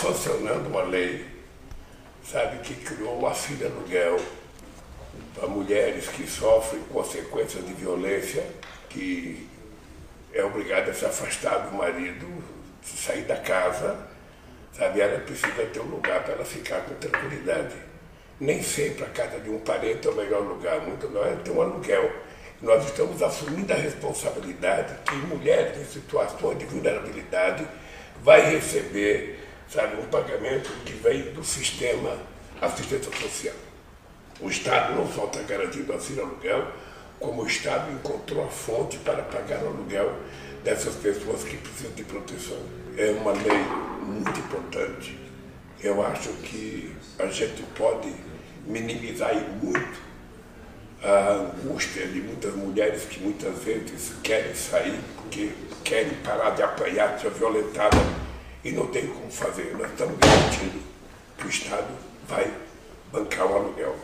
sancionando uma lei, sabe, que criou uma filha aluguel para mulheres que sofrem consequências de violência, que é obrigada a se afastar do marido, sair da casa, sabe? Ela precisa ter um lugar para ela ficar com tranquilidade. Nem sempre a casa de um parente é o melhor lugar, muito não é ter um aluguel. Nós estamos assumindo a responsabilidade que mulheres em situações de vulnerabilidade vai receber, sabe, um pagamento que vem do sistema assistência social. O Estado não só está garantindo auxílio aluguel, como o Estado encontrou a fonte para pagar o aluguel dessas pessoas que precisam de proteção. É uma lei muito importante. Eu acho que a gente pode minimizar muito a angústia de muitas mulheres que muitas vezes querem sair porque querem parar de apanhar, ser violentadas e não tem como fazer. Nós estamos garantindo que o Estado vai bancar o aluguel.